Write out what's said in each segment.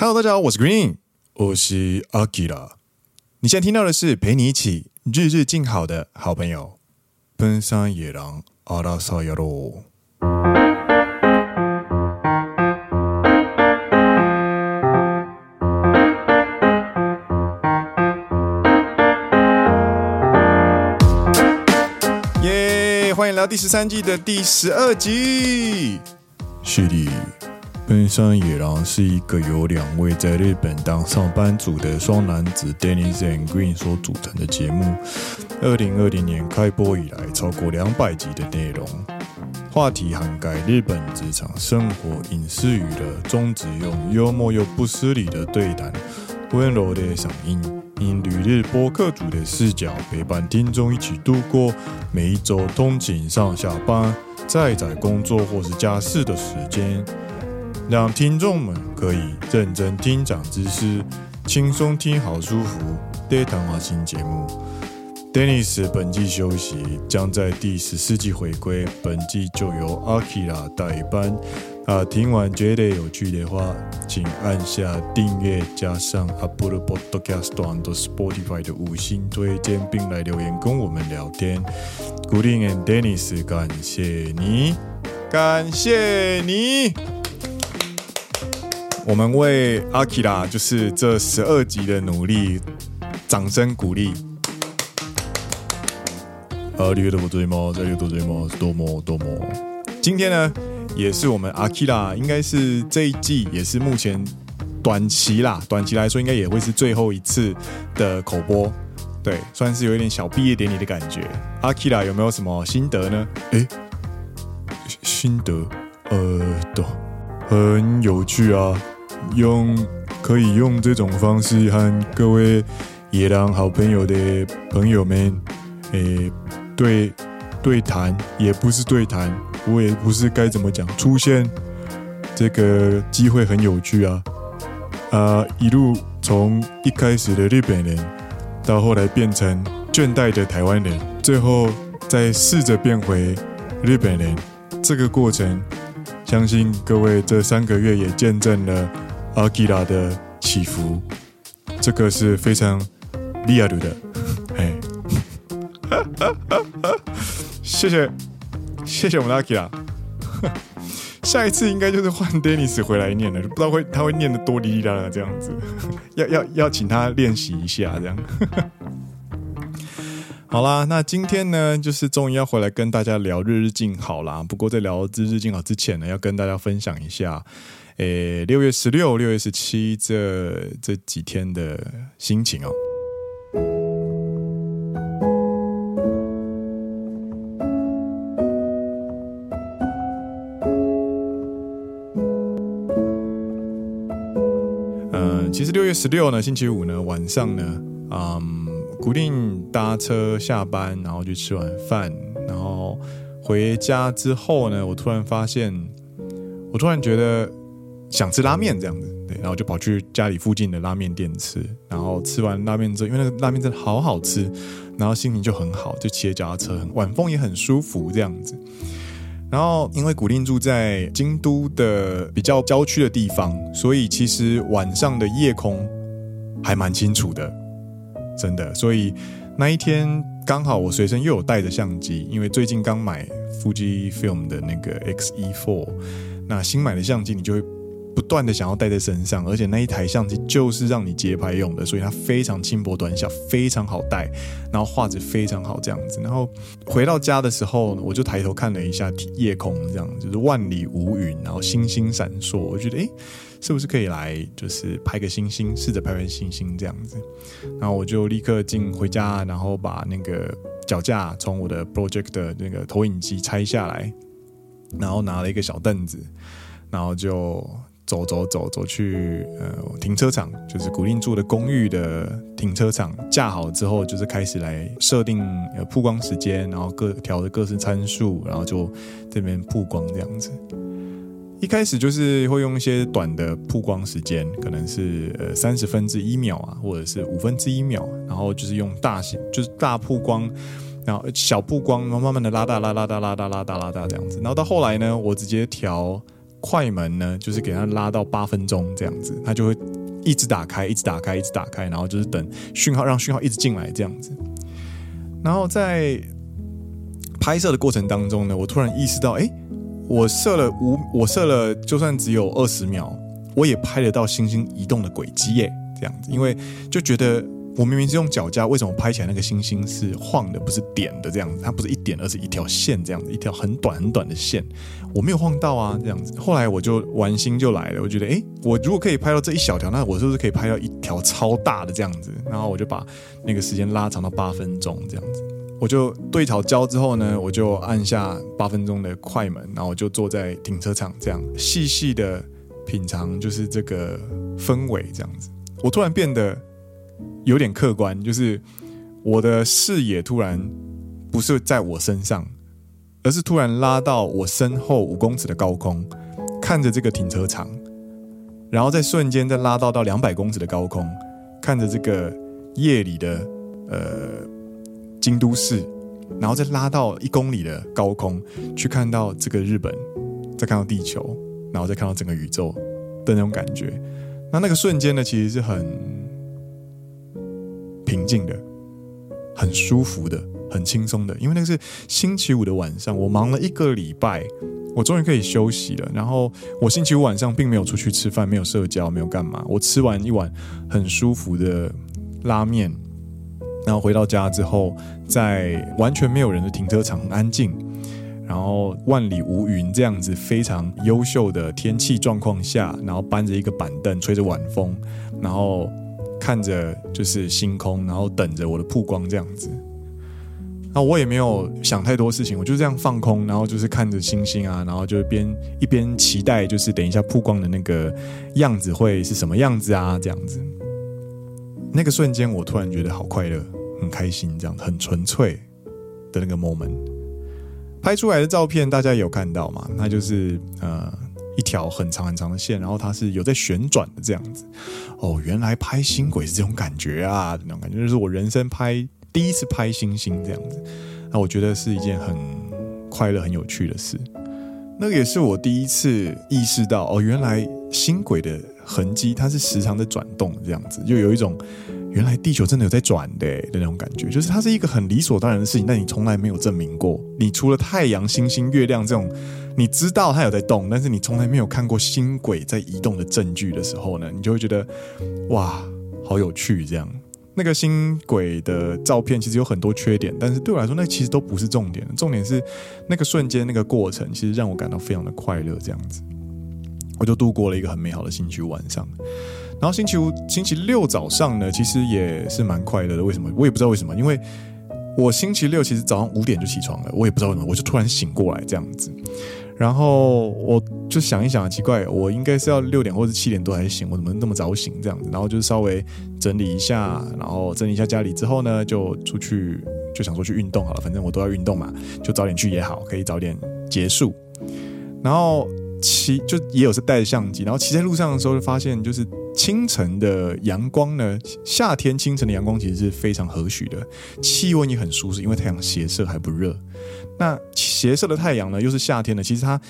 Hello，大家好，我是 Green，我是 Akira。你现在听到的是陪你一起日日静好的好朋友，奔山野狼阿拉萨亚罗。耶！欢迎来到第十三季的第十二集，是的。奔山野狼是一个由两位在日本当上班族的双男子 Dennis and Green 所组成的节目。二零二零年开播以来，超过两百集的内容，话题涵盖日本职场生活、影视娱乐，宗旨用幽默又不失礼的对谈，温柔的嗓音，以旅日播客主的视角陪伴听众一起度过每一周通勤上下班、在宅工作或是家事的时间。让听众们可以认真听长知识，轻松听好舒服的谈话新节目。Dennis 本季休息，将在第十四季回归。本季就由 Akira 代班。啊，听完觉得有趣的话，请按下订阅，加上 Apple Podcast 和 Spotify 的五星推荐，并来留言跟我们聊天。Green and Dennis，感谢你，感谢你。我们为阿基拉就是这十二集的努力，掌声鼓励。啊，你多追吗？这里多追吗？多么多么！今天呢，也是我们阿基拉，应该是这一季，也是目前短期啦，短期来说，应该也会是最后一次的口播。对，算是有一点小毕业典礼的感觉。阿基拉有没有什么心得呢？诶，心得，呃，都很有趣啊。用可以用这种方式和各位野狼好朋友的朋友们，诶、对对谈也不是对谈，我也不是该怎么讲，出现这个机会很有趣啊啊！一路从一开始的日本人，到后来变成倦怠的台湾人，最后再试着变回日本人，这个过程，相信各位这三个月也见证了。阿基拉的起伏，这个是非常 real 的，哎，谢谢，谢谢我们阿基拉，下一次应该就是换 Dennis 回来念了，不知道会他会念得多哩哩啦啦这样子，要要要请他练习一下这样。好啦，那今天呢，就是终于要回来跟大家聊日日静好啦。不过在聊日日静好之前呢，要跟大家分享一下。诶，六月十六、六月十七这这几天的心情哦。嗯，其实六月十六呢，星期五呢晚上呢，嗯，固定搭车下班，然后去吃晚饭，然后回家之后呢，我突然发现，我突然觉得。想吃拉面这样子，对，然后就跑去家里附近的拉面店吃，然后吃完拉面之后，因为那个拉面真的好好吃，然后心情就很好，就骑着脚踏车，晚风也很舒服这样子。然后因为古令住在京都的比较郊区的地方，所以其实晚上的夜空还蛮清楚的，真的。所以那一天刚好我随身又有带着相机，因为最近刚买 Fujifilm 的那个 X-E4，那新买的相机你就会。不断的想要带在身上，而且那一台相机就是让你街拍用的，所以它非常轻薄短小，非常好带，然后画质非常好这样子。然后回到家的时候，我就抬头看了一下夜空，这样就是万里无云，然后星星闪烁。我觉得，诶，是不是可以来就是拍个星星，试着拍拍星星这样子？然后我就立刻进回家，然后把那个脚架从我的 Project 的那个投影机拆下来，然后拿了一个小凳子，然后就。走走走走去呃停车场，就是古令住的公寓的停车场，架好之后，就是开始来设定呃曝光时间，然后各调的各式参数，然后就这边曝光这样子。一开始就是会用一些短的曝光时间，可能是呃三十分之一秒啊，或者是五分之一秒，然后就是用大型就是大曝光，然后小曝光，然后慢慢的拉大拉拉大拉大拉大拉大这样子。然后到后来呢，我直接调。快门呢，就是给它拉到八分钟这样子，它就会一直打开，一直打开，一直打开，然后就是等讯号，让讯号一直进来这样子。然后在拍摄的过程当中呢，我突然意识到，哎，我设了五，我设了就算只有二十秒，我也拍得到星星移动的轨迹耶，这样子，因为就觉得。我明明是用脚架，为什么拍起来那个星星是晃的，不是点的这样子？它不是一点，而是一条线这样子，一条很短很短的线。我没有晃到啊，这样子。后来我就玩心就来了，我觉得，诶，我如果可以拍到这一小条，那我是不是可以拍到一条超大的这样子？然后我就把那个时间拉长到八分钟这样子。我就对好焦之后呢，我就按下八分钟的快门，然后我就坐在停车场这样细细的品尝，就是这个氛围这样子。我突然变得。有点客观，就是我的视野突然不是在我身上，而是突然拉到我身后五公尺的高空，看着这个停车场，然后再瞬间再拉到到两百公尺的高空，看着这个夜里的呃京都市，然后再拉到一公里的高空去看到这个日本，再看到地球，然后再看到整个宇宙的那种感觉，那那个瞬间呢，其实是很。平静的，很舒服的，很轻松的，因为那个是星期五的晚上，我忙了一个礼拜，我终于可以休息了。然后我星期五晚上并没有出去吃饭，没有社交，没有干嘛。我吃完一碗很舒服的拉面，然后回到家之后，在完全没有人的停车场，很安静，然后万里无云这样子非常优秀的天气状况下，然后搬着一个板凳，吹着晚风，然后。看着就是星空，然后等着我的曝光这样子。那我也没有想太多事情，我就这样放空，然后就是看着星星啊，然后就边一边期待，就是等一下曝光的那个样子会是什么样子啊？这样子。那个瞬间，我突然觉得好快乐，很开心，这样很纯粹的那个 moment。拍出来的照片大家有看到吗？那就是呃。一条很长很长的线，然后它是有在旋转的这样子。哦，原来拍星轨是这种感觉啊！那种感觉就是我人生拍第一次拍星星这样子。那我觉得是一件很快乐、很有趣的事。那个也是我第一次意识到，哦，原来星轨的痕迹它是时常的转动这样子，就有一种原来地球真的有在转的的那种感觉。就是它是一个很理所当然的事情，但你从来没有证明过。你除了太阳、星星、月亮这种。你知道它有在动，但是你从来没有看过星轨在移动的证据的时候呢，你就会觉得哇，好有趣这样。那个星轨的照片其实有很多缺点，但是对我来说，那其实都不是重点。重点是那个瞬间、那个过程，其实让我感到非常的快乐。这样子，我就度过了一个很美好的星期五晚上。然后星期五、星期六早上呢，其实也是蛮快乐的。为什么？我也不知道为什么，因为我星期六其实早上五点就起床了，我也不知道为什么，我就突然醒过来这样子。然后我就想一想，奇怪，我应该是要六点或者七点多才醒，我怎么那么早醒这样子？然后就稍微整理一下，然后整理一下家里之后呢，就出去，就想说去运动好了，反正我都要运动嘛，就早点去也好，可以早点结束。然后骑就也有是带着相机，然后骑在路上的时候就发现，就是清晨的阳光呢，夏天清晨的阳光其实是非常和煦的，气温也很舒适，因为太阳斜射还不热。那斜射的太阳呢，又是夏天的，其实它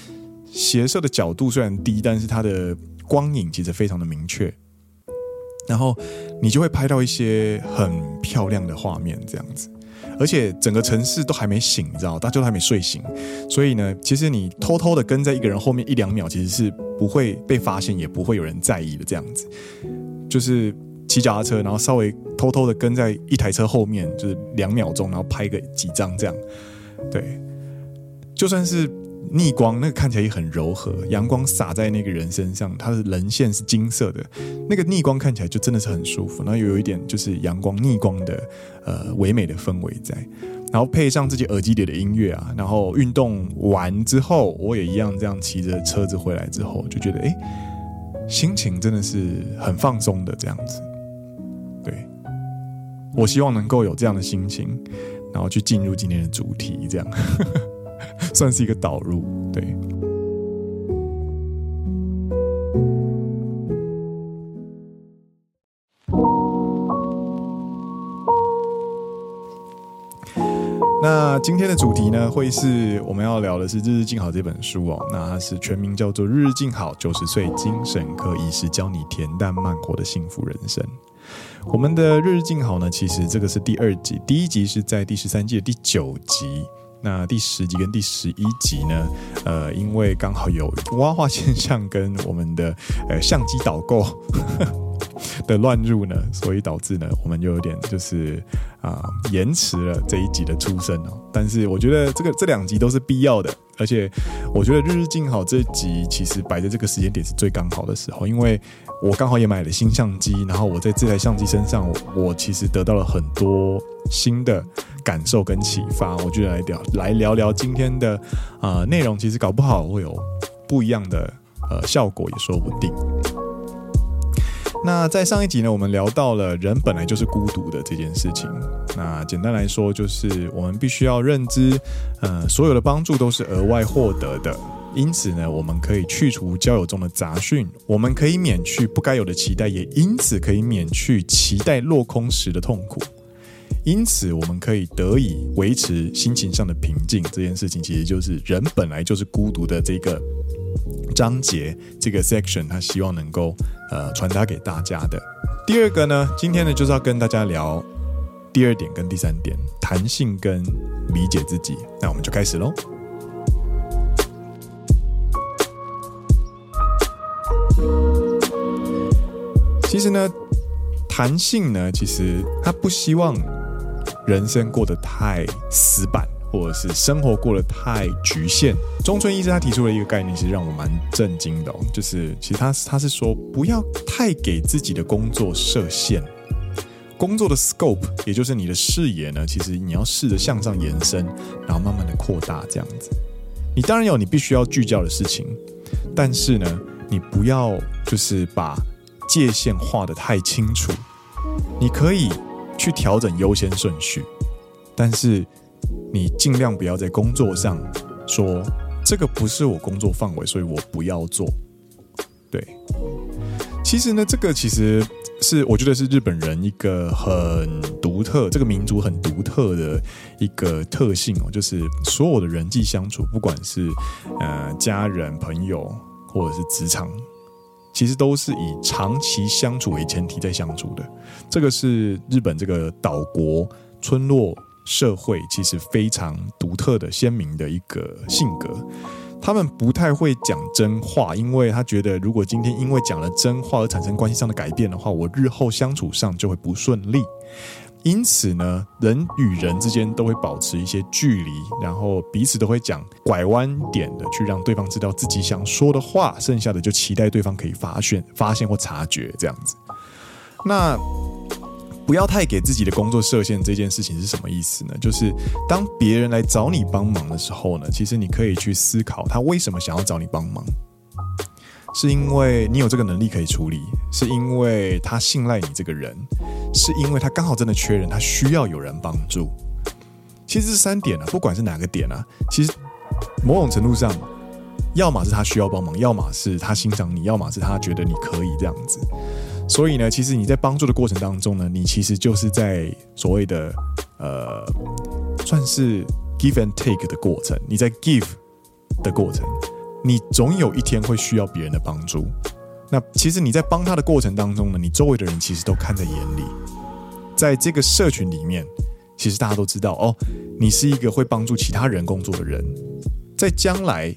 斜射的角度虽然低，但是它的光影其实非常的明确。然后你就会拍到一些很漂亮的画面，这样子。而且整个城市都还没醒，你知道，大家都还没睡醒，所以呢，其实你偷偷的跟在一个人后面一两秒，其实是不会被发现，也不会有人在意的。这样子，就是骑脚踏车，然后稍微偷偷的跟在一台车后面，就是两秒钟，然后拍个几张这样。对，就算是逆光，那个看起来也很柔和。阳光洒在那个人身上，它的棱线是金色的，那个逆光看起来就真的是很舒服。然后又有一点就是阳光逆光的呃唯美的氛围在，然后配上自己耳机里的音乐啊，然后运动完之后，我也一样这样骑着车子回来之后，就觉得哎，心情真的是很放松的这样子。对，我希望能够有这样的心情。然后去进入今天的主题，这样 算是一个导入。对，那今天的主题呢，会是我们要聊的是《日日静好》这本书哦。那它是全名叫做《日日静好九十岁精神科医师教你恬淡慢活的幸福人生》。我们的《日日静好》呢，其实这个是第二集，第一集是在第十三季的第九集。那第十集跟第十一集呢，呃，因为刚好有蛙化现象跟我们的呃相机导购。的乱入呢，所以导致呢，我们就有点就是。啊，延迟了这一集的出生哦，但是我觉得这个这两集都是必要的，而且我觉得日日静好这集其实摆在这个时间点是最刚好的时候，因为我刚好也买了新相机，然后我在这台相机身上，我其实得到了很多新的感受跟启发，我就来聊来聊聊今天的啊、呃、内容，其实搞不好会有不一样的呃效果也说不定。那在上一集呢，我们聊到了人本来就是孤独的这件事情。那简单来说，就是我们必须要认知，呃，所有的帮助都是额外获得的。因此呢，我们可以去除交友中的杂讯，我们可以免去不该有的期待，也因此可以免去期待落空时的痛苦。因此，我们可以得以维持心情上的平静。这件事情其实就是人本来就是孤独的这个章节，这个 section，他希望能够。呃，传达给大家的第二个呢，今天呢就是要跟大家聊第二点跟第三点，弹性跟理解自己。那我们就开始喽。其实呢，弹性呢，其实他不希望人生过得太死板。或者是生活过得太局限，中村医师他提出了一个概念，其实让我蛮震惊的。就是其实他他是说，不要太给自己的工作设限，工作的 scope，也就是你的视野呢，其实你要试着向上延伸，然后慢慢的扩大这样子。你当然有你必须要聚焦的事情，但是呢，你不要就是把界限画得太清楚。你可以去调整优先顺序，但是。你尽量不要在工作上说这个不是我工作范围，所以我不要做。对，其实呢，这个其实是我觉得是日本人一个很独特，这个民族很独特的一个特性哦，就是所有的人际相处，不管是呃家人、朋友或者是职场，其实都是以长期相处为前提在相处的。这个是日本这个岛国村落。社会其实非常独特的、鲜明的一个性格，他们不太会讲真话，因为他觉得如果今天因为讲了真话而产生关系上的改变的话，我日后相处上就会不顺利。因此呢，人与人之间都会保持一些距离，然后彼此都会讲拐弯点的去让对方知道自己想说的话，剩下的就期待对方可以发现、发现或察觉这样子。那。不要太给自己的工作设限，这件事情是什么意思呢？就是当别人来找你帮忙的时候呢，其实你可以去思考他为什么想要找你帮忙，是因为你有这个能力可以处理，是因为他信赖你这个人，是因为他刚好真的缺人，他需要有人帮助。其实这三点啊，不管是哪个点啊，其实某种程度上，要么是他需要帮忙，要么是他欣赏你，要么是他觉得你可以这样子。所以呢，其实你在帮助的过程当中呢，你其实就是在所谓的呃，算是 give and take 的过程。你在 give 的过程，你总有一天会需要别人的帮助。那其实你在帮他的过程当中呢，你周围的人其实都看在眼里。在这个社群里面，其实大家都知道哦，你是一个会帮助其他人工作的人。在将来，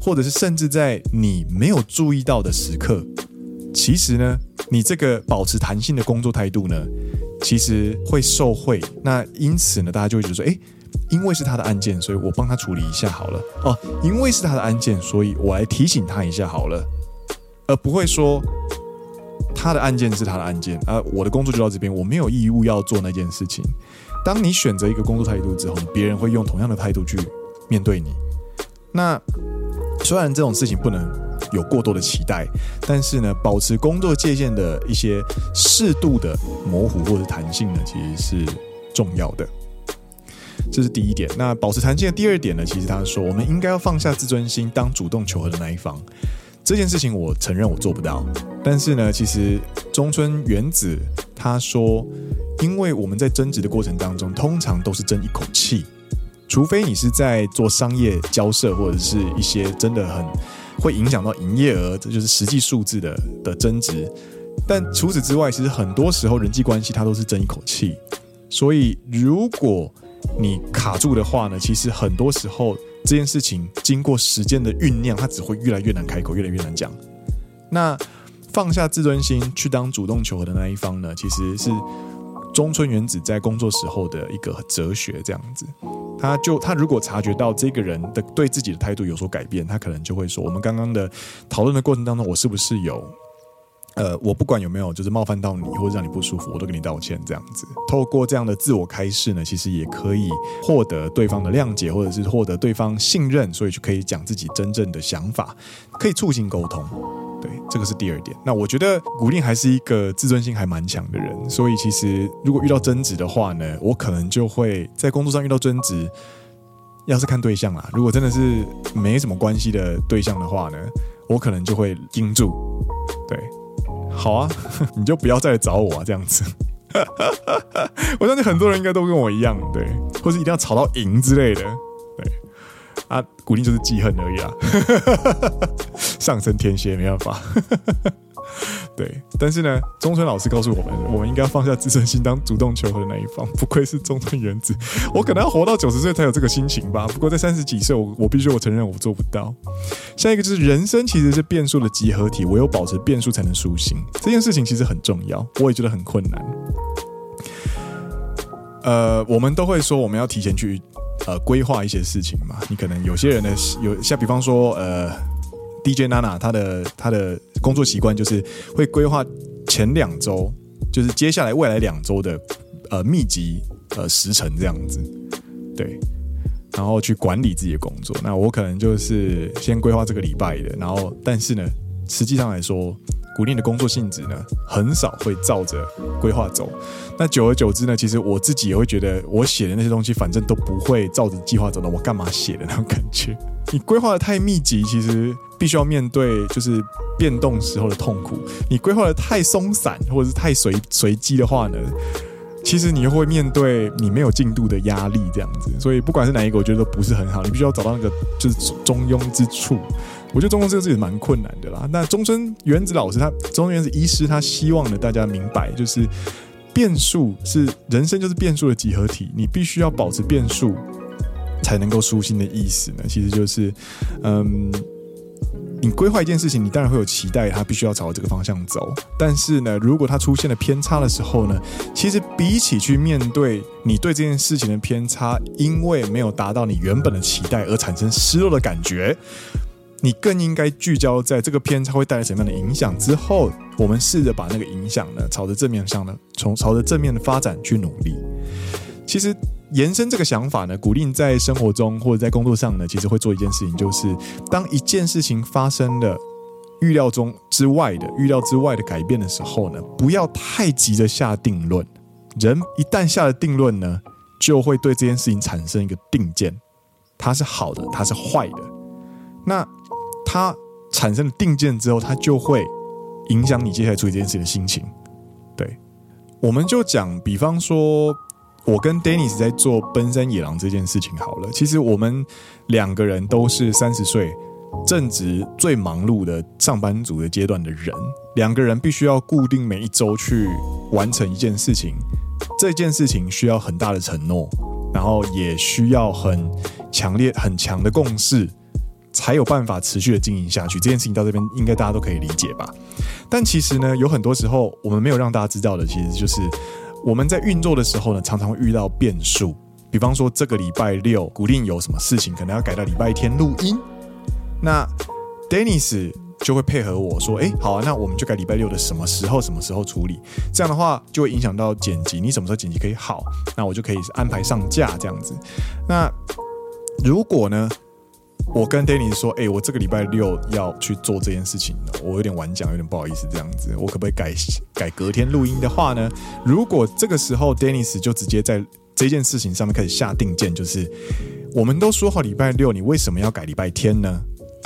或者是甚至在你没有注意到的时刻，其实呢。你这个保持弹性的工作态度呢，其实会受贿。那因此呢，大家就会觉得说，诶，因为是他的案件，所以我帮他处理一下好了。哦，因为是他的案件，所以我来提醒他一下好了，而不会说他的案件是他的案件啊，我的工作就到这边，我没有义务要做那件事情。当你选择一个工作态度之后，别人会用同样的态度去面对你。那虽然这种事情不能。有过多的期待，但是呢，保持工作界限的一些适度的模糊或者弹性呢，其实是重要的。这是第一点。那保持弹性的第二点呢，其实他说，我们应该要放下自尊心，当主动求和的那一方。这件事情我承认我做不到，但是呢，其实中村元子他说，因为我们在争执的过程当中，通常都是争一口气，除非你是在做商业交涉，或者是一些真的很会影响到营业额，这就是实际数字的的增值。但除此之外，其实很多时候人际关系它都是争一口气。所以如果你卡住的话呢，其实很多时候这件事情经过时间的酝酿，它只会越来越难开口，越来越难讲。那放下自尊心去当主动求和的那一方呢，其实是中村原子在工作时候的一个哲学，这样子。他就他如果察觉到这个人的对自己的态度有所改变，他可能就会说：我们刚刚的讨论的过程当中，我是不是有？呃，我不管有没有就是冒犯到你或者让你不舒服，我都跟你道歉。这样子，透过这样的自我开示呢，其实也可以获得对方的谅解，或者是获得对方信任，所以就可以讲自己真正的想法，可以促进沟通。对，这个是第二点。那我觉得古令还是一个自尊心还蛮强的人，所以其实如果遇到争执的话呢，我可能就会在工作上遇到争执，要是看对象啦，如果真的是没什么关系的对象的话呢，我可能就会盯住，对。好啊，你就不要再来找我啊，这样子。我相信很多人应该都跟我一样，对，或是一定要吵到赢之类的，啊，古令就是记恨而已啊，上升天蝎没办法。对，但是呢，中村老师告诉我们，我们应该放下自尊心，当主动求和的那一方。不愧是中村原子，我可能要活到九十岁才有这个心情吧。不过在三十几岁，我我必须我承认我做不到。下一个就是人生其实是变数的集合体，唯有保持变数才能舒心。这件事情其实很重要，我也觉得很困难。呃，我们都会说我们要提前去呃规划一些事情嘛。你可能有些人呢，有像比方说呃。DJ Nana，他的他的工作习惯就是会规划前两周，就是接下来未来两周的呃密集呃时程这样子，对，然后去管理自己的工作。那我可能就是先规划这个礼拜的，然后但是呢，实际上来说，古令的工作性质呢，很少会照着规划走。那久而久之呢，其实我自己也会觉得，我写的那些东西，反正都不会照着计划走的，我干嘛写的那种感觉。你规划的太密集，其实必须要面对就是变动时候的痛苦；你规划的太松散，或者是太随随机的话呢，其实你又会面对你没有进度的压力，这样子。所以不管是哪一个，我觉得都不是很好。你必须要找到那个就是中庸之处。我觉得中庸这个事情蛮困难的啦。那中村原子老师他，中村原子医师他希望呢大家明白，就是变数是人生就是变数的几何体，你必须要保持变数。才能够舒心的意思呢，其实就是，嗯，你规划一件事情，你当然会有期待，它必须要朝这个方向走。但是呢，如果它出现了偏差的时候呢，其实比起去面对你对这件事情的偏差，因为没有达到你原本的期待而产生失落的感觉，你更应该聚焦在这个偏差会带来什么样的影响之后，我们试着把那个影响呢，朝着正面上呢，从朝着正面的发展去努力。其实。延伸这个想法呢，古令在生活中或者在工作上呢，其实会做一件事情，就是当一件事情发生了预料中之外的预料之外的改变的时候呢，不要太急着下定论。人一旦下了定论呢，就会对这件事情产生一个定见，它是好的，它是坏的。那它产生了定见之后，它就会影响你接下来处理这件事的心情。对，我们就讲，比方说。我跟 Dennis 在做奔山野狼这件事情好了，其实我们两个人都是三十岁正值最忙碌的上班族的阶段的人，两个人必须要固定每一周去完成一件事情，这件事情需要很大的承诺，然后也需要很强烈、很强的共识，才有办法持续的经营下去。这件事情到这边应该大家都可以理解吧？但其实呢，有很多时候我们没有让大家知道的，其实就是。我们在运作的时候呢，常常会遇到变数。比方说，这个礼拜六，古令有什么事情，可能要改到礼拜天录音。那 Dennis 就会配合我说：“哎，好啊，那我们就改礼拜六的什么时候，什么时候处理。这样的话，就会影响到剪辑。你什么时候剪辑可以好？那我就可以安排上架这样子。那如果呢？”我跟 Dennis 说：“哎、我这个礼拜六要去做这件事情，我有点晚讲，有点不好意思，这样子，我可不可以改改隔天录音的话呢？如果这个时候 Dennis 就直接在这件事情上面开始下定见，就是我们都说好礼拜六，你为什么要改礼拜天呢？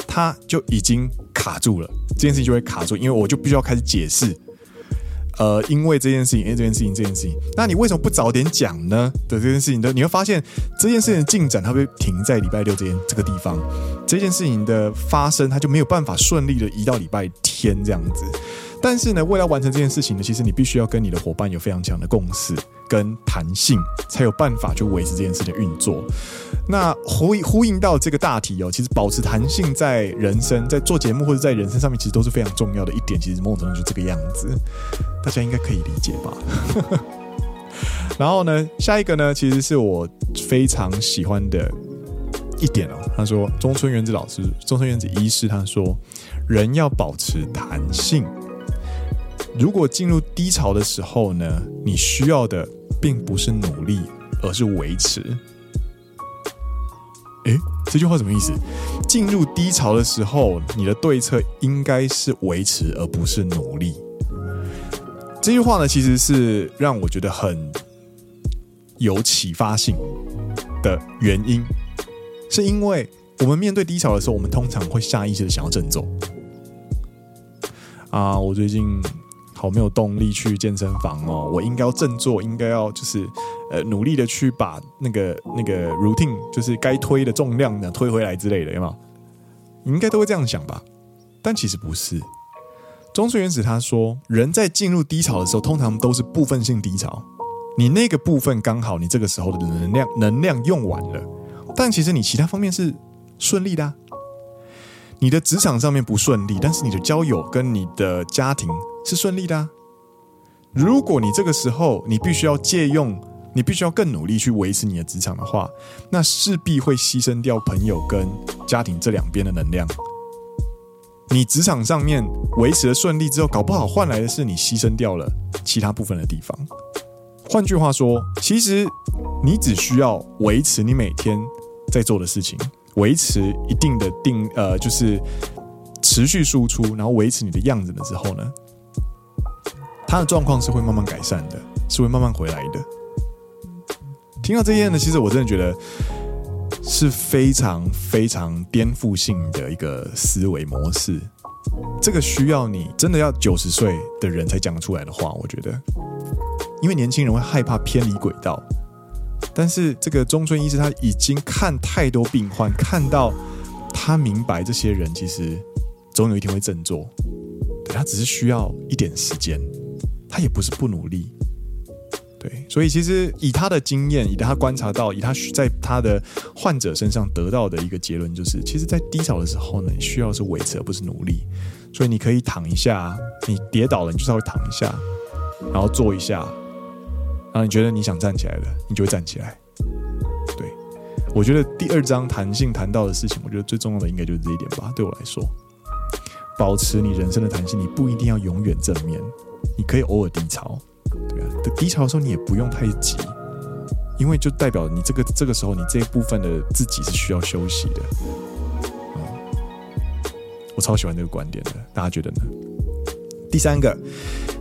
他就已经卡住了，这件事情就会卡住，因为我就必须要开始解释。呃，因为这件事情，因为这件事情，这件事情，那你为什么不早点讲呢？的这件事情的，你会发现这件事情的进展，它会停在礼拜六这件这个地方，这件事情的发生，它就没有办法顺利的移到礼拜天这样子。但是呢，为了完成这件事情呢，其实你必须要跟你的伙伴有非常强的共识跟弹性，才有办法去维持这件事的运作。那呼呼应到这个大题哦，其实保持弹性在人生，在做节目或者在人生上面，其实都是非常重要的一点。其实某种程度就这个样子，大家应该可以理解吧？然后呢，下一个呢，其实是我非常喜欢的一点哦。他说，中村原子老师，中村原子医师，他说，人要保持弹性。如果进入低潮的时候呢，你需要的并不是努力，而是维持。诶，这句话什么意思？进入低潮的时候，你的对策应该是维持，而不是努力。这句话呢，其实是让我觉得很有启发性的原因，是因为我们面对低潮的时候，我们通常会下意识的想要振作。啊，我最近。好没有动力去健身房哦，我应该要振作，应该要就是呃努力的去把那个那个 routine，就是该推的重量呢推回来之类的，有没有？你应该都会这样想吧？但其实不是。中村元子他说，人在进入低潮的时候，通常都是部分性低潮。你那个部分刚好，你这个时候的能量能量用完了，但其实你其他方面是顺利的。你的职场上面不顺利，但是你的交友跟你的家庭是顺利的。如果你这个时候你必须要借用，你必须要更努力去维持你的职场的话，那势必会牺牲掉朋友跟家庭这两边的能量。你职场上面维持了顺利之后，搞不好换来的是你牺牲掉了其他部分的地方。换句话说，其实你只需要维持你每天在做的事情。维持一定的定呃，就是持续输出，然后维持你的样子的时候呢，他的状况是会慢慢改善的，是会慢慢回来的。听到这些呢，其实我真的觉得是非常非常颠覆性的一个思维模式。这个需要你真的要九十岁的人才讲出来的话，我觉得，因为年轻人会害怕偏离轨道。但是这个中村医师他已经看太多病患，看到他明白这些人其实总有一天会振作，对，他只是需要一点时间，他也不是不努力，对，所以其实以他的经验，以他观察到，以他在他的患者身上得到的一个结论就是，其实，在低潮的时候呢，你需要是维持而不是努力，所以你可以躺一下，你跌倒了，你就稍微躺一下，然后坐一下。然后你觉得你想站起来了，你就会站起来。对，我觉得第二章弹性谈到的事情，我觉得最重要的应该就是这一点吧。对我来说，保持你人生的弹性，你不一定要永远正面，你可以偶尔低潮。对啊，低潮的时候你也不用太急，因为就代表你这个这个时候你这一部分的自己是需要休息的。嗯，我超喜欢这个观点的，大家觉得呢？第三个，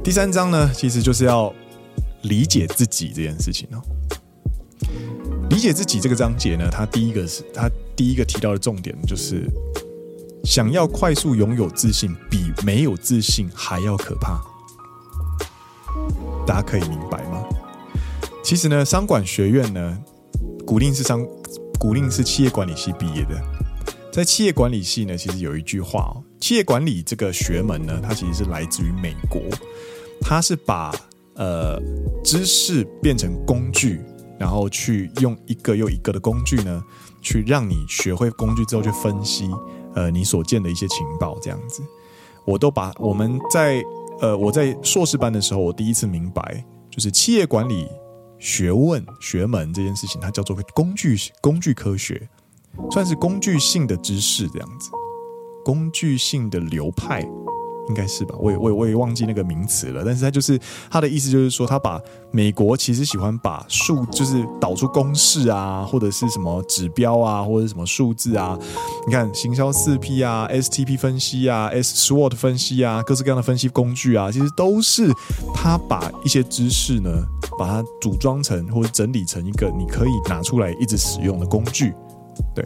第三章呢，其实就是要。理解自己这件事情哦，理解自己这个章节呢，它第一个是它第一个提到的重点就是，想要快速拥有自信，比没有自信还要可怕。大家可以明白吗？其实呢，商管学院呢，古令是商，古令是企业管理系毕业的，在企业管理系呢，其实有一句话哦，企业管理这个学门呢，它其实是来自于美国，它是把。呃，知识变成工具，然后去用一个又一个的工具呢，去让你学会工具之后去分析，呃，你所见的一些情报，这样子，我都把我们在呃我在硕士班的时候，我第一次明白，就是企业管理学问学门这件事情，它叫做工具工具科学，算是工具性的知识这样子，工具性的流派。应该是吧，我也我也我也忘记那个名词了。但是他就是他的意思，就是说他把美国其实喜欢把数，就是导出公式啊，或者是什么指标啊，或者什么数字啊。你看行销四 P 啊，STP 分析啊，S SWOT 分析啊，各式各样的分析工具啊，其实都是他把一些知识呢，把它组装成或者整理成一个你可以拿出来一直使用的工具，对。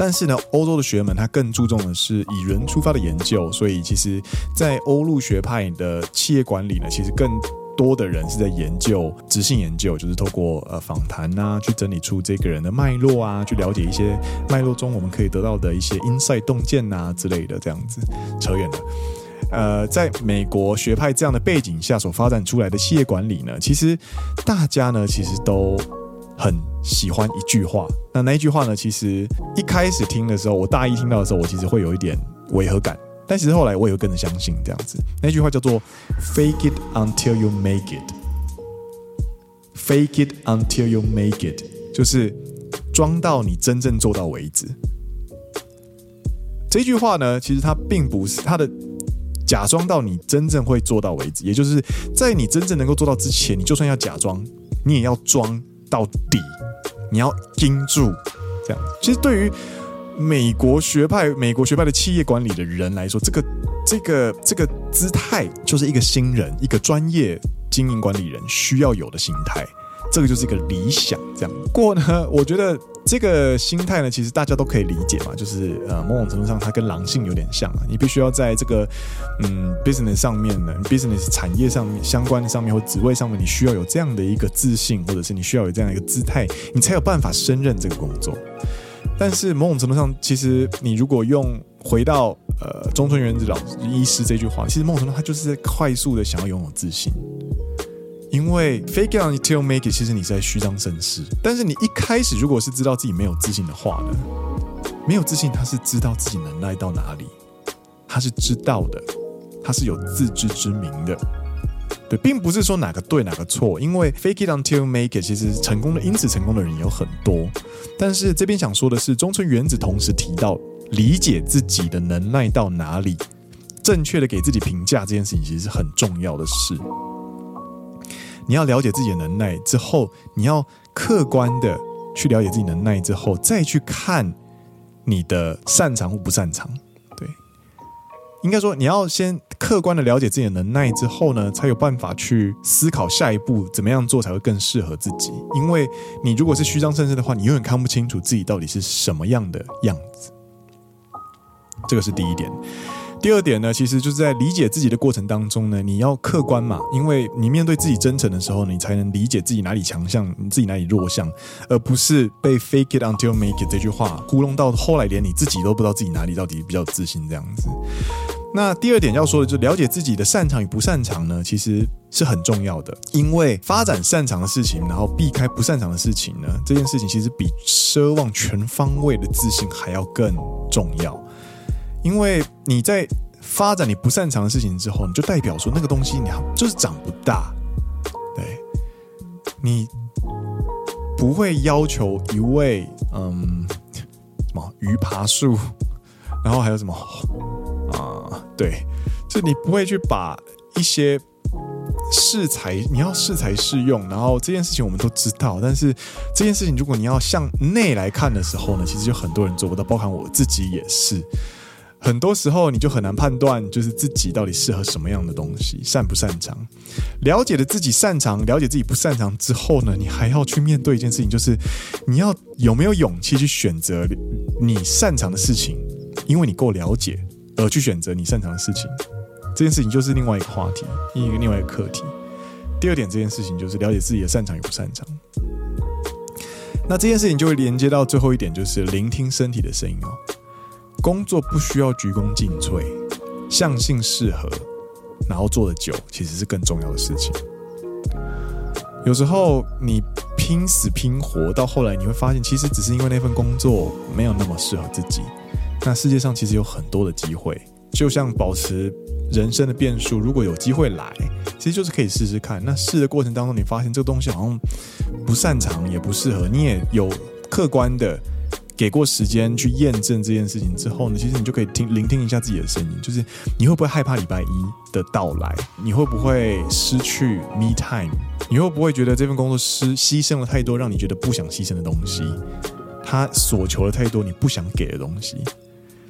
但是呢，欧洲的学门他更注重的是以人出发的研究，所以其实，在欧陆学派的企业管理呢，其实更多的人是在研究质性研究，就是透过呃访谈啊，去整理出这个人的脉络啊，去了解一些脉络中我们可以得到的一些 insight 洞见啊之类的，这样子扯远了。呃，在美国学派这样的背景下所发展出来的企业管理呢，其实大家呢其实都。很喜欢一句话，那那一句话呢？其实一开始听的时候，我大一听到的时候，我其实会有一点违和感，但其实后来我也会跟着相信这样子。那句话叫做 “Fake it until you make it”。Fake it until you make it，就是装到你真正做到为止。这句话呢，其实它并不是它的假装到你真正会做到为止，也就是在你真正能够做到之前，你就算要假装，你也要装。到底你要盯住，这样。其实对于美国学派、美国学派的企业管理的人来说，这个、这个、这个姿态，就是一个新人、一个专业经营管理人需要有的心态。这个就是一个理想，这样。不过呢，我觉得这个心态呢，其实大家都可以理解嘛，就是呃，某种程度上它跟狼性有点像啊。你必须要在这个嗯 business 上面呢，business 产业上面相关的上面或职位上面，你需要有这样的一个自信，或者是你需要有这样的一个姿态，你才有办法胜任这个工作。但是某种程度上，其实你如果用回到呃中村原子老医师这句话，其实某种程度他就是在快速的想要拥有自信。因为 fake it until make it，其实你在虚张声势。但是你一开始如果是知道自己没有自信的话呢，没有自信，他是知道自己能耐到哪里，他是知道的，他是有自知之明的。对，并不是说哪个对哪个错。因为 fake it until make it，其实成功的，因此成功的人有很多。但是这边想说的是，中村元子同时提到，理解自己的能耐到哪里，正确的给自己评价这件事情，其实是很重要的事。你要了解自己的能耐之后，你要客观的去了解自己能耐之后，再去看你的擅长或不擅长。对，应该说你要先客观的了解自己的能耐之后呢，才有办法去思考下一步怎么样做才会更适合自己。因为你如果是虚张声势的话，你永远看不清楚自己到底是什么样的样子。这个是第一点。第二点呢，其实就是在理解自己的过程当中呢，你要客观嘛，因为你面对自己真诚的时候，你才能理解自己哪里强项，你自己哪里弱项，而不是被 “fake it until make it” 这句话糊弄到后来，连你自己都不知道自己哪里到底比较自信这样子。那第二点要说的，就是了解自己的擅长与不擅长呢，其实是很重要的，因为发展擅长的事情，然后避开不擅长的事情呢，这件事情其实比奢望全方位的自信还要更重要。因为你在发展你不擅长的事情之后，你就代表说那个东西你就是长不大，对，你不会要求一位嗯什么鱼爬树，然后还有什么啊、对，就你不会去把一些适才，你要适才适用，然后这件事情我们都知道，但是这件事情如果你要向内来看的时候呢，其实就很多人做不到，包含我自己也是。很多时候你就很难判断，就是自己到底适合什么样的东西，擅不擅长。了解了自己擅长，了解自己不擅长之后呢，你还要去面对一件事情，就是你要有没有勇气去选择你擅长的事情，因为你够了解而去选择你擅长的事情。这件事情就是另外一个话题，一个另外一个课题。第二点，这件事情就是了解自己的擅长与不擅长。那这件事情就会连接到最后一点，就是聆听身体的声音哦。工作不需要鞠躬尽瘁，相信适合，然后做得久，其实是更重要的事情。有时候你拼死拼活到后来，你会发现，其实只是因为那份工作没有那么适合自己。那世界上其实有很多的机会，就像保持人生的变数，如果有机会来，其实就是可以试试看。那试的过程当中，你发现这个东西好像不擅长，也不适合，你也有客观的。给过时间去验证这件事情之后呢，其实你就可以听聆听一下自己的声音，就是你会不会害怕礼拜一的到来？你会不会失去 me time？你会不会觉得这份工作失牺牲了太多，让你觉得不想牺牲的东西？他所求了太多，你不想给的东西？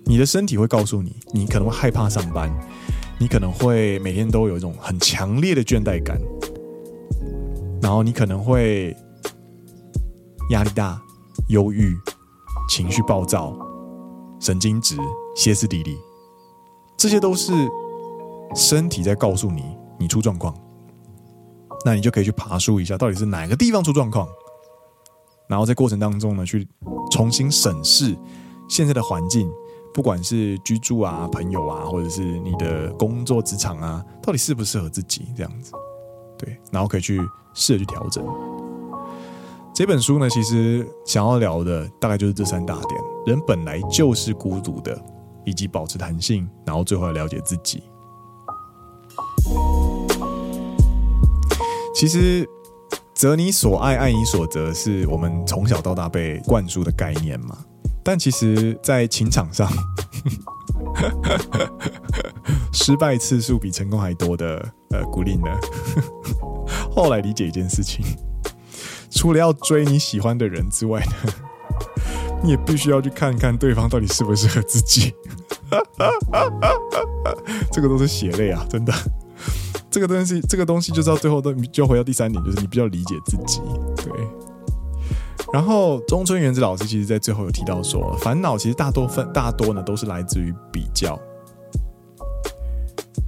你的身体会告诉你，你可能会害怕上班，你可能会每天都有一种很强烈的倦怠感，然后你可能会压力大、忧郁。情绪暴躁，神经质、歇斯底里，这些都是身体在告诉你你出状况。那你就可以去爬梳一下，到底是哪个地方出状况，然后在过程当中呢，去重新审视现在的环境，不管是居住啊、朋友啊，或者是你的工作职场啊，到底适不适合自己这样子，对，然后可以去试着去调整。这本书呢，其实想要聊的大概就是这三大点：人本来就是孤独的，以及保持弹性，然后最后要了解自己。其实，择你所爱，爱你所择，是我们从小到大被灌输的概念嘛。但其实，在情场上，失败次数比成功还多的呃，古力呢，后来理解一件事情，除了要追你喜欢的人之外呢，你也必须要去看看对方到底适不适合自己。这个都是血泪啊，真的。这个东西，这个东西就到最后都就回到第三点，就是你比较理解自己。对。然后中村元子老师其实在最后有提到说，烦恼其实大多分大多呢都是来自于比较。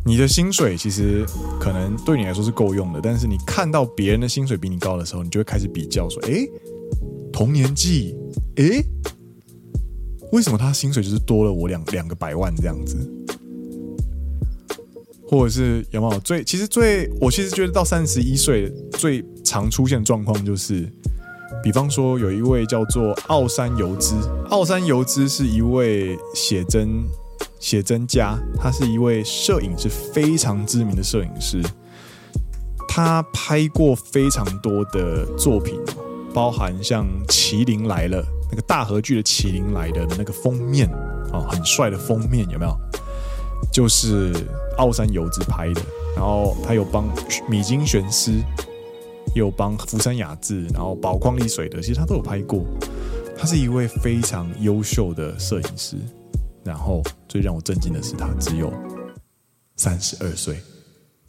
你的薪水其实可能对你来说是够用的，但是你看到别人的薪水比你高的时候，你就会开始比较，说：诶，同年纪，诶，为什么他薪水就是多了我两两个百万这样子？或者是有没有最？其实最，我其实觉得到三十一岁最常出现的状况就是，比方说有一位叫做奥山由之，奥山由之是一位写真写真家，他是一位摄影师，非常知名的摄影师，他拍过非常多的作品，包含像《麒麟来了》那个大河剧的《麒麟来了》的那个封面啊，很帅的封面，有没有？就是奥山由之拍的，然后他有帮米津玄师，有帮福山雅治，然后宝矿力水的，其实他都有拍过。他是一位非常优秀的摄影师，然后最让我震惊的是，他只有三十二岁，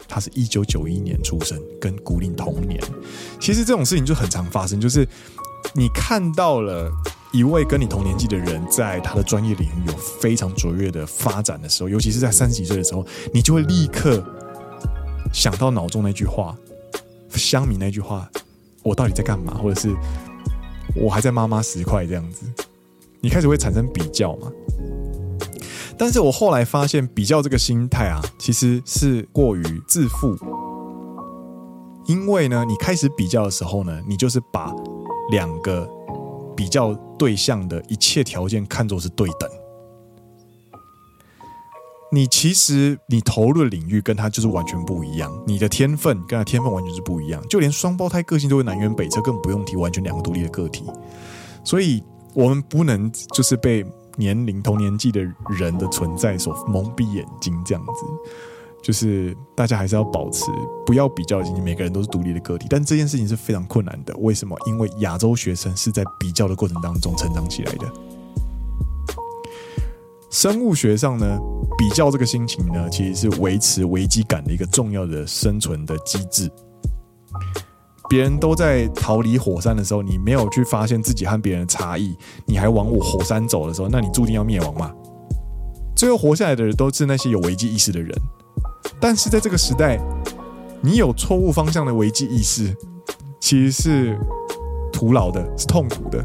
他是一九九一年出生，跟古令同年。其实这种事情就很常发生，就是你看到了。一位跟你同年纪的人，在他的专业领域有非常卓越的发展的时候，尤其是在三十几岁的时候，你就会立刻想到脑中那句话，乡民那句话：“我到底在干嘛？”或者是“我还在妈妈十块”这样子，你开始会产生比较嘛？但是我后来发现，比较这个心态啊，其实是过于自负，因为呢，你开始比较的时候呢，你就是把两个。比较对象的一切条件看作是对等，你其实你投入的领域跟他就是完全不一样，你的天分跟他天分完全是不一样，就连双胞胎个性都会南辕北辙，更不用提完全两个独立的个体。所以，我们不能就是被年龄同年纪的人的存在所蒙蔽眼睛，这样子。就是大家还是要保持不要比较，每个人都是独立的个体，但这件事情是非常困难的。为什么？因为亚洲学生是在比较的过程当中成长起来的。生物学上呢，比较这个心情呢，其实是维持危机感的一个重要的生存的机制。别人都在逃离火山的时候，你没有去发现自己和别人的差异，你还往我火山走的时候，那你注定要灭亡嘛。最后活下来的人都是那些有危机意识的人。但是在这个时代，你有错误方向的危机意识，其实是徒劳的，是痛苦的。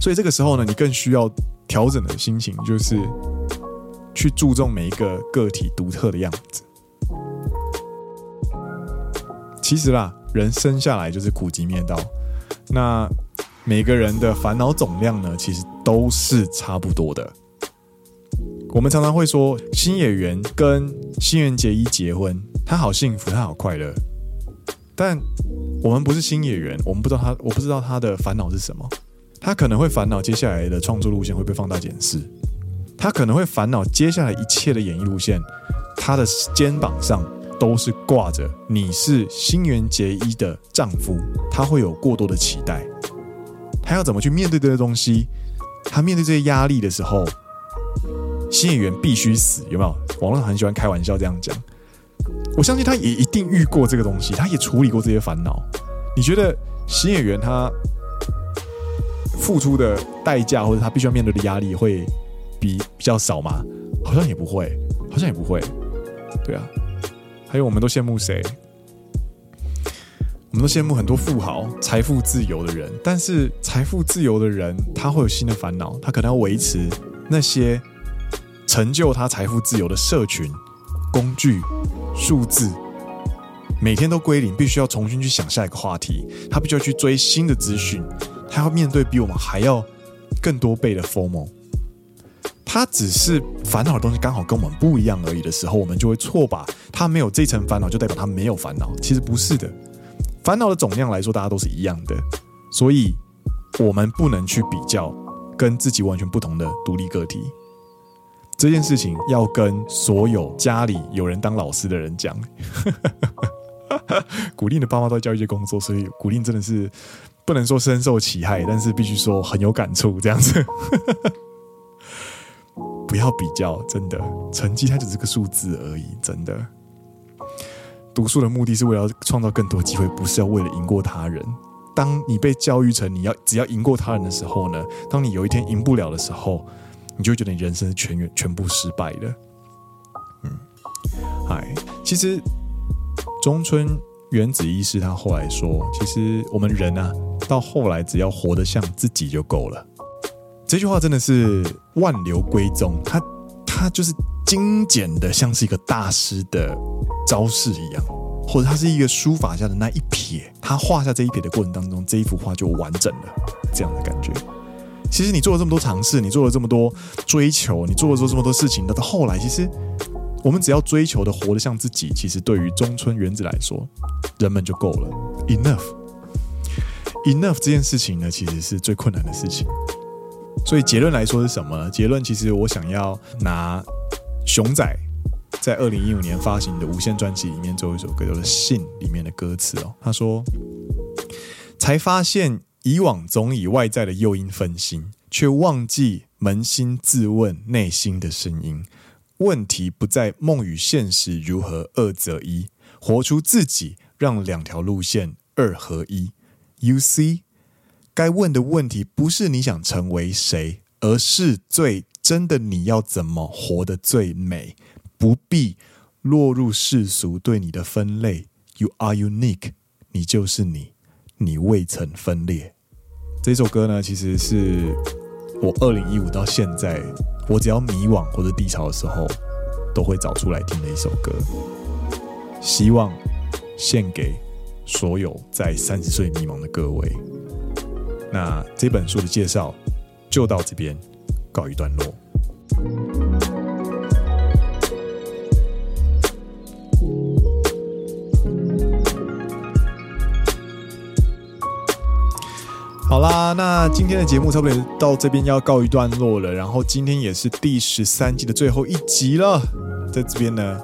所以这个时候呢，你更需要调整的心情，就是去注重每一个个体独特的样子。其实啦，人生下来就是苦集灭道，那每个人的烦恼总量呢，其实都是差不多的。我们常常会说，新演员跟新垣结衣结婚，他好幸福，他好快乐。但我们不是新演员，我们不知道他，我不知道他的烦恼是什么。他可能会烦恼接下来的创作路线会被放大检视，他可能会烦恼接下来一切的演艺路线，他的肩膀上都是挂着你是新垣结衣的丈夫，他会有过多的期待，他要怎么去面对这些东西？他面对这些压力的时候。新演员必须死，有没有？网络上很喜欢开玩笑这样讲。我相信他也一定遇过这个东西，他也处理过这些烦恼。你觉得新演员他付出的代价或者他必须要面对的压力会比比较少吗？好像也不会，好像也不会。对啊，还有我们都羡慕谁？我们都羡慕很多富豪、财富自由的人，但是财富自由的人他会有新的烦恼，他可能要维持那些成就他财富自由的社群、工具、数字。每天都归零，必须要重新去想下一个话题。他必须要去追新的资讯，他要面对比我们还要更多倍的 FOMO。他只是烦恼的东西刚好跟我们不一样而已的时候，我们就会错把他没有这层烦恼就代表他没有烦恼。其实不是的，烦恼的总量来说，大家都是一样的。所以，我们不能去比较跟自己完全不同的独立个体。这件事情要跟所有家里有人当老师的人讲。古令的爸妈都在教育界工作，所以古令真的是不能说深受其害，但是必须说很有感触。这样子，不要比较，真的，成绩它只是个数字而已。真的，读书的目的是为了创造更多机会，不是要为了赢过他人。当你被教育成你要只要赢过他人的时候呢？当你有一天赢不了的时候，你就会觉得你人生是全全部失败的。嗯，嗨，其实。中村原子医师他后来说：“其实我们人啊，到后来只要活得像自己就够了。”这句话真的是万流归宗，他他就是精简的，像是一个大师的招式一样，或者他是一个书法家的那一撇，他画下这一撇的过程当中，这一幅画就完整了，这样的感觉。其实你做了这么多尝试，你做了这么多追求，你做了做这么多事情，到到后来，其实。我们只要追求的活得像自己，其实对于中村原子来说，人们就够了。Enough，Enough 这件事情呢，其实是最困难的事情。所以结论来说是什么呢？结论其实我想要拿熊仔在二零一五年发行的无限专辑里面最后一首歌叫做《信》里面的歌词哦。他说：“才发现以往总以外在的诱因分心，却忘记扪心自问内心的声音。”问题不在梦与现实如何二择一，活出自己，让两条路线二合一。You see，该问的问题不是你想成为谁，而是最真的你要怎么活得最美。不必落入世俗对你的分类。You are unique，你就是你，你未曾分裂。这首歌呢，其实是我二零一五到现在。我只要迷惘或者低潮的时候，都会找出来听的一首歌。希望献给所有在三十岁迷茫的各位。那这本书的介绍就到这边告一段落。好啦，那今天的节目差不多到这边要告一段落了。然后今天也是第十三季的最后一集了，在这边呢，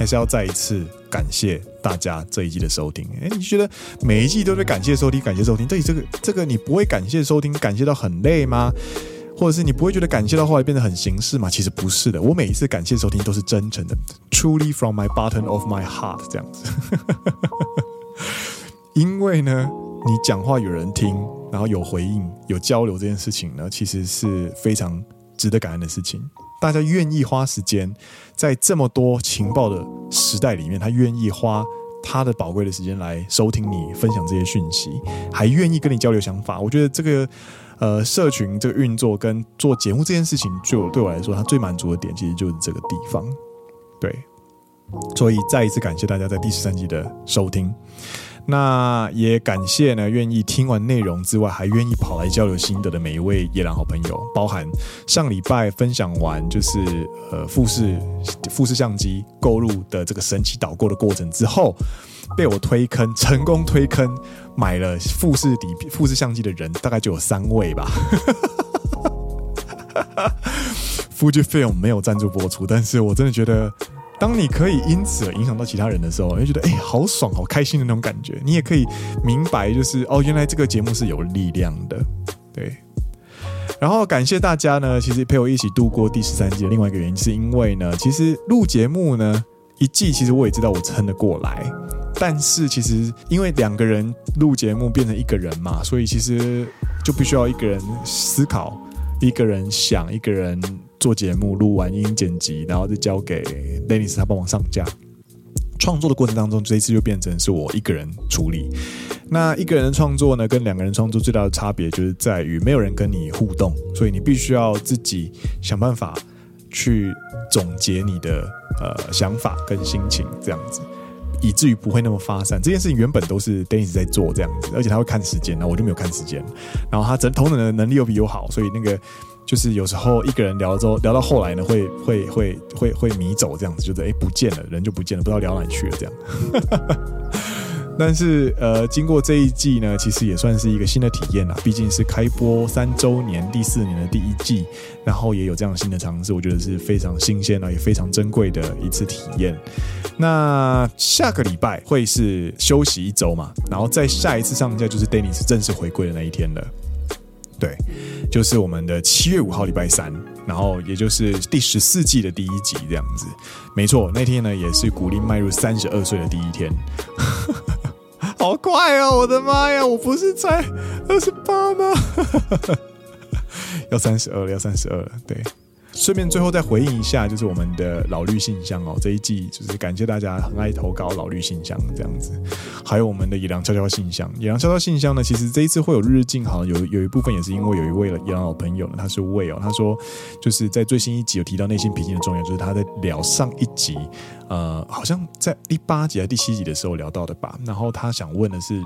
还是要再一次感谢大家这一季的收听。哎，你觉得每一季都在感谢收听，感谢收听，到底这个这个你不会感谢收听，感谢到很累吗？或者是你不会觉得感谢到后来变得很形式吗？其实不是的，我每一次感谢收听都是真诚的，truly from my bottom of my heart 这样子。因为呢，你讲话有人听。然后有回应、有交流这件事情呢，其实是非常值得感恩的事情。大家愿意花时间在这么多情报的时代里面，他愿意花他的宝贵的时间来收听你分享这些讯息，还愿意跟你交流想法。我觉得这个呃，社群这个运作跟做节目这件事情，就对我来说，他最满足的点其实就是这个地方。对，所以再一次感谢大家在第十三集的收听。那也感谢呢，愿意听完内容之外，还愿意跑来交流心得的每一位野狼好朋友，包含上礼拜分享完就是呃富士富士相机购入的这个神奇导购的过程之后，被我推坑成功推坑买了富士底富士相机的人，大概就有三位吧。Fujifilm 没有赞助播出，但是我真的觉得。当你可以因此而影响到其他人的时候，你就觉得哎、好爽，好开心的那种感觉。你也可以明白，就是哦，原来这个节目是有力量的，对。然后感谢大家呢，其实陪我一起度过第十三季的另外一个原因，是因为呢，其实录节目呢一季，其实我也知道我撑得过来，但是其实因为两个人录节目变成一个人嘛，所以其实。就必须要一个人思考，一个人想，一个人做节目，录完音剪辑，然后再交给 Dennis 他帮忙上架。创作的过程当中，这一次就变成是我一个人处理。那一个人的创作呢，跟两个人创作最大的差别就是在于没有人跟你互动，所以你必须要自己想办法去总结你的呃想法跟心情，这样子，以至于不会那么发散。这件事情原本都是 Dennis 在做这样子，而且他会看时间，那我就没有看时间。然后他整同等的能力又比我好，所以那个。就是有时候一个人聊了之后，聊到后来呢，会会会会会迷走这样子，就是哎不见了，人就不见了，不知道聊哪去了这样。但是呃，经过这一季呢，其实也算是一个新的体验啦，毕竟是开播三周年，第四年的第一季，然后也有这样新的尝试，我觉得是非常新鲜啊，也非常珍贵的一次体验。那下个礼拜会是休息一周嘛，然后再下一次上架就是 Dennis 正式回归的那一天了。对，就是我们的七月五号礼拜三，然后也就是第十四季的第一集这样子。没错，那天呢也是古力迈入三十二岁的第一天，好快哦！我的妈呀，我不是才二十八吗？要三十二了，要三十二了，对。顺便最后再回应一下，就是我们的老绿信箱哦，这一季就是感谢大家很爱投稿老绿信箱这样子，还有我们的野狼悄悄信箱，野狼悄悄信箱呢，其实这一次会有日日进好像，有有一部分也是因为有一位野狼老朋友呢，他是魏哦，他说就是在最新一集有提到内心平静的重要，就是他在聊上一集。呃，好像在第八集还第七集的时候聊到的吧。然后他想问的是，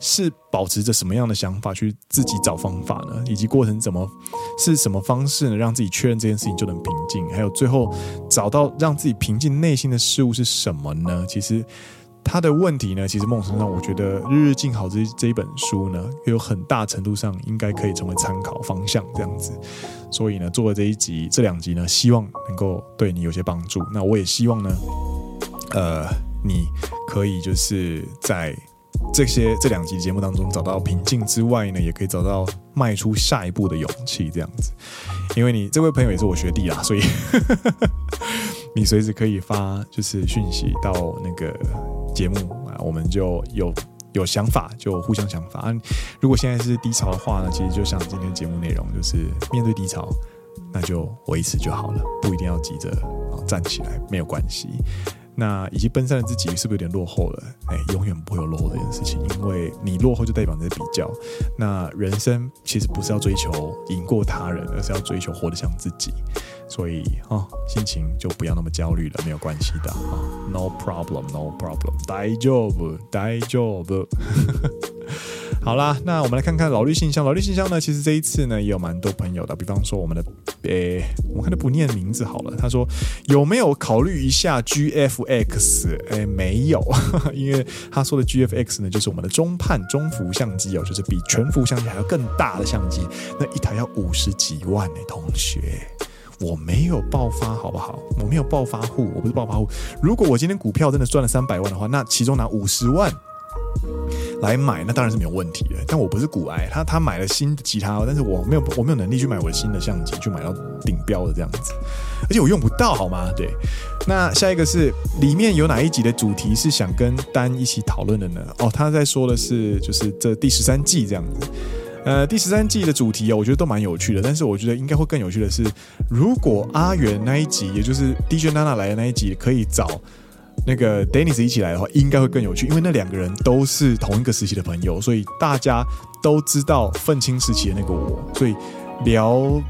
是保持着什么样的想法去自己找方法呢？以及过程怎么是什么方式呢？让自己确认这件事情就能平静？还有最后找到让自己平静内心的事物是什么呢？其实。他的问题呢，其实某种程度上，我觉得《日日静好》这这一本书呢，有很大程度上应该可以成为参考方向这样子。所以呢，做了这一集、这两集呢，希望能够对你有些帮助。那我也希望呢，呃，你可以就是在这些这两集节目当中找到平静之外呢，也可以找到迈出下一步的勇气这样子。因为你这位朋友也是我学弟啊，所以 你随时可以发就是讯息到那个。节目啊，我们就有有想法，就互相想法啊。如果现在是低潮的话呢，其实就像今天节目内容，就是面对低潮，那就维持就好了，不一定要急着啊站起来，没有关系。那以及奔三的自己是不是有点落后了？哎，永远不会有落后这件事情，因为你落后就代表你在比较。那人生其实不是要追求赢过他人，而是要追求活得像自己。所以啊、心情就不要那么焦虑了，没有关系的啊、No problem，No problem，大丈夫，大丈夫。好啦，那我们来看看老绿信箱。老绿信箱呢，其实这一次呢也有蛮多朋友的，比方说我们的，诶、欸，我看他不念名字好了。他说有没有考虑一下 GFX？诶、没有，因为他说的 GFX 呢，就是我们的中判中幅相机哦，就是比全幅相机还要更大的相机，那一台要五十几万呢、同学。我没有爆发，好不好？我没有暴发户，我不是暴发户。如果我今天股票真的赚了三百万的话，那其中拿五十万来买，那当然是没有问题的。但我不是股癌，他他买了新的吉他，但是我没有我没有能力去买我的新的相机，去买到顶标的这样子，而且我用不到，好吗？对。那下一个是里面有哪一集的主题是想跟丹一起讨论的呢？哦，他在说的是就是这第十三季这样子。呃，第十三季的主题啊，我觉得都蛮有趣的。但是我觉得应该会更有趣的是，如果阿元那一集，也就是 DJ 娜娜来的那一集，可以找那个 Dennis 一起来的话，应该会更有趣。因为那两个人都是同一个时期的朋友，所以大家都知道愤青时期的那个我，所以聊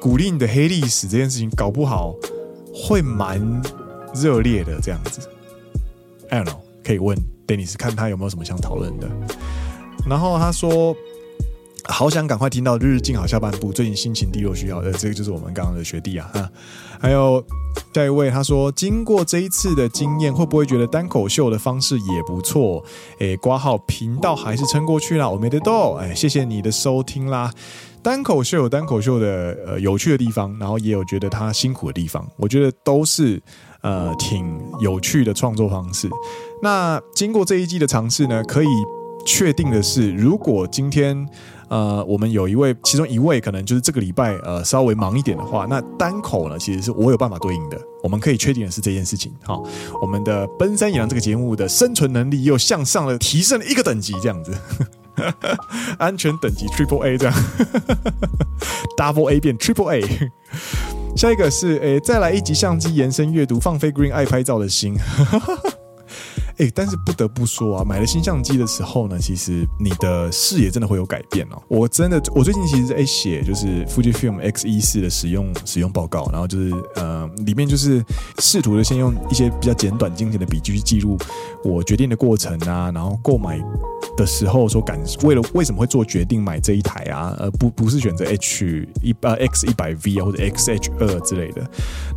古令的黑历史这件事情，搞不好会蛮热烈的这样子。I don't know，可以问 Dennis 看他有没有什么想讨论的。然后他说。好想赶快听到日日静好下半部，最近心情低落需要的，这个就是我们刚刚的学弟啊，哈，还有下一位，他说经过这一次的经验，会不会觉得单口秀的方式也不错？诶，挂号频道还是撑过去啦，我没得逗，哎，谢谢你的收听啦。单口秀有单口秀的呃有趣的地方，然后也有觉得他辛苦的地方，我觉得都是呃挺有趣的创作方式。那经过这一季的尝试呢，可以确定的是，如果今天。呃，我们有一位，其中一位可能就是这个礼拜呃稍微忙一点的话，那单口呢，其实是我有办法对应的。我们可以确定的是这件事情，好，我们的奔三野狼这个节目的生存能力又向上了，提升了一个等级，这样子。安全等级 Triple A 这样，Double A 变 Triple A。下一个是诶、再来一集相机延伸阅读，放飞 Green 爱拍照的心。哎、但是不得不说啊，买了新相机的时候呢，其实你的视野真的会有改变哦。我真的，我最近其实在写就是 Fujifilm X-E4 的使用使用报告，然后就是呃，里面就是试图的先用一些比较简短精简的笔记去记录我决定的过程啊，然后购买的时候说感为了为什么会做决定买这一台啊，而不不是选择 H 一呃 X 一百 V 啊或者 X H 二之类的，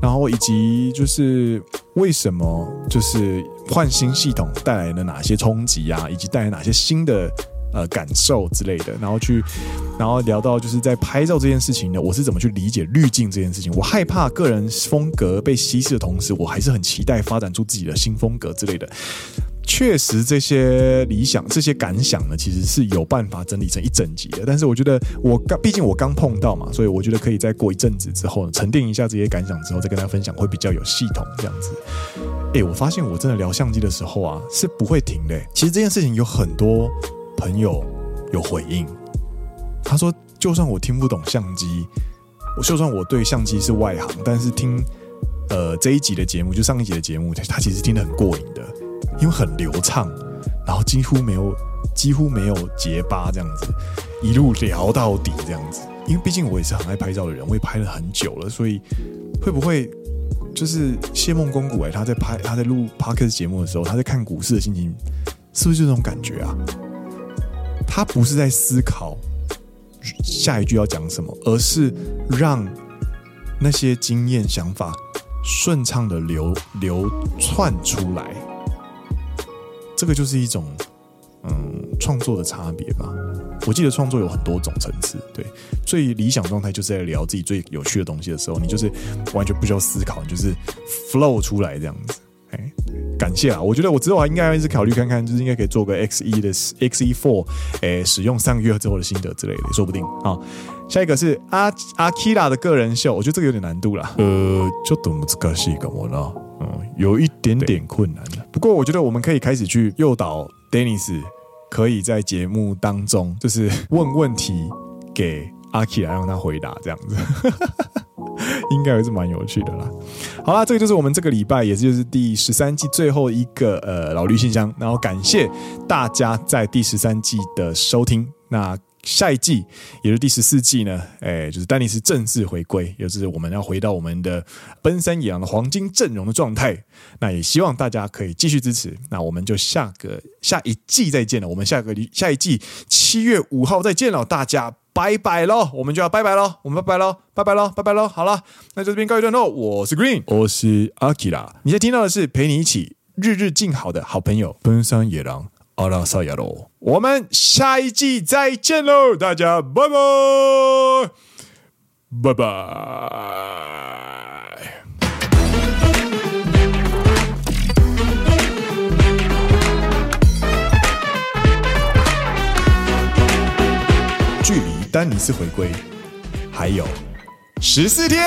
然后以及就是为什么就是换新系统带来了哪些冲击啊，以及带来哪些新的呃感受之类的，然后去然后聊到就是在拍照这件事情呢，我是怎么去理解滤镜这件事情？我害怕个人风格被稀释的同时，我还是很期待发展出自己的新风格之类的。确实，这些理想、这些感想呢，其实是有办法整理成一整集的。但是，我觉得我刚，毕竟我刚碰到嘛，所以我觉得可以再过一阵子之后呢，沉淀一下这些感想之后，再跟大家分享，会比较有系统这样子。诶，我发现我真的聊相机的时候啊，是不会停的。其实这件事情有很多朋友有回应，他说，就算我听不懂相机，我就算我对相机是外行，但是听呃这一集的节目，就上一集的节目，他其实听得很过瘾的。因为很流畅，然后几乎没有几乎没有结巴，这样子一路聊到底这样子。因为毕竟我也是很爱拍照的人，我也拍了很久了，所以会不会就是谢孟恭股哎，他在拍他在录 Podcast 节目的时候，他在看股市的心情，是不是这种感觉啊？他不是在思考下一句要讲什么，而是让那些经验想法顺畅的流流窜出来。这个就是一种，嗯，创作的差别吧。我记得创作有很多种层次，对，最理想状态就是在聊自己最有趣的东西的时候，你就是完全不需要思考，你就是 flow 出来这样子。哎，感谢啊！我觉得我之后还应该要一直考虑看看，就是应该可以做个 X 一的 X 一 Four，哎，使用三个月之后的心得之类的，说不定啊。下一个是阿阿基拉的个人秀，我觉得这个有点难度啦。呃，就多么难しいかも呢？嗯，有一点点困难的。不过我觉得我们可以开始去诱导 Dennis，可以在节目当中就是问问题给阿基拉，让他回答这样子，应该还是蛮有趣的啦。好啦，这个就是我们这个礼拜，也就是第十三季最后一个呃老绿信箱，然后感谢大家在第十三季的收听。那 下一季，也就是第十四季呢，哎，就是丹尼斯正式回归，也就是我们要回到我们的奔山野狼的黄金阵容的状态。那也希望大家可以继续支持。那我们就下个下一季再见了。我们下个下一季七月五号再见了，大家拜拜喽！我们就要拜拜喽！我们拜拜喽！拜拜喽！拜拜喽！好了，那就这边告一段落。我是 Green，我是 Akira。你现在听到的是陪你一起日日静好的好朋友奔山野郎。阿拉萨亚罗，我们下一季再见喽！大家拜拜，拜拜。距离丹尼斯回归还有十四天。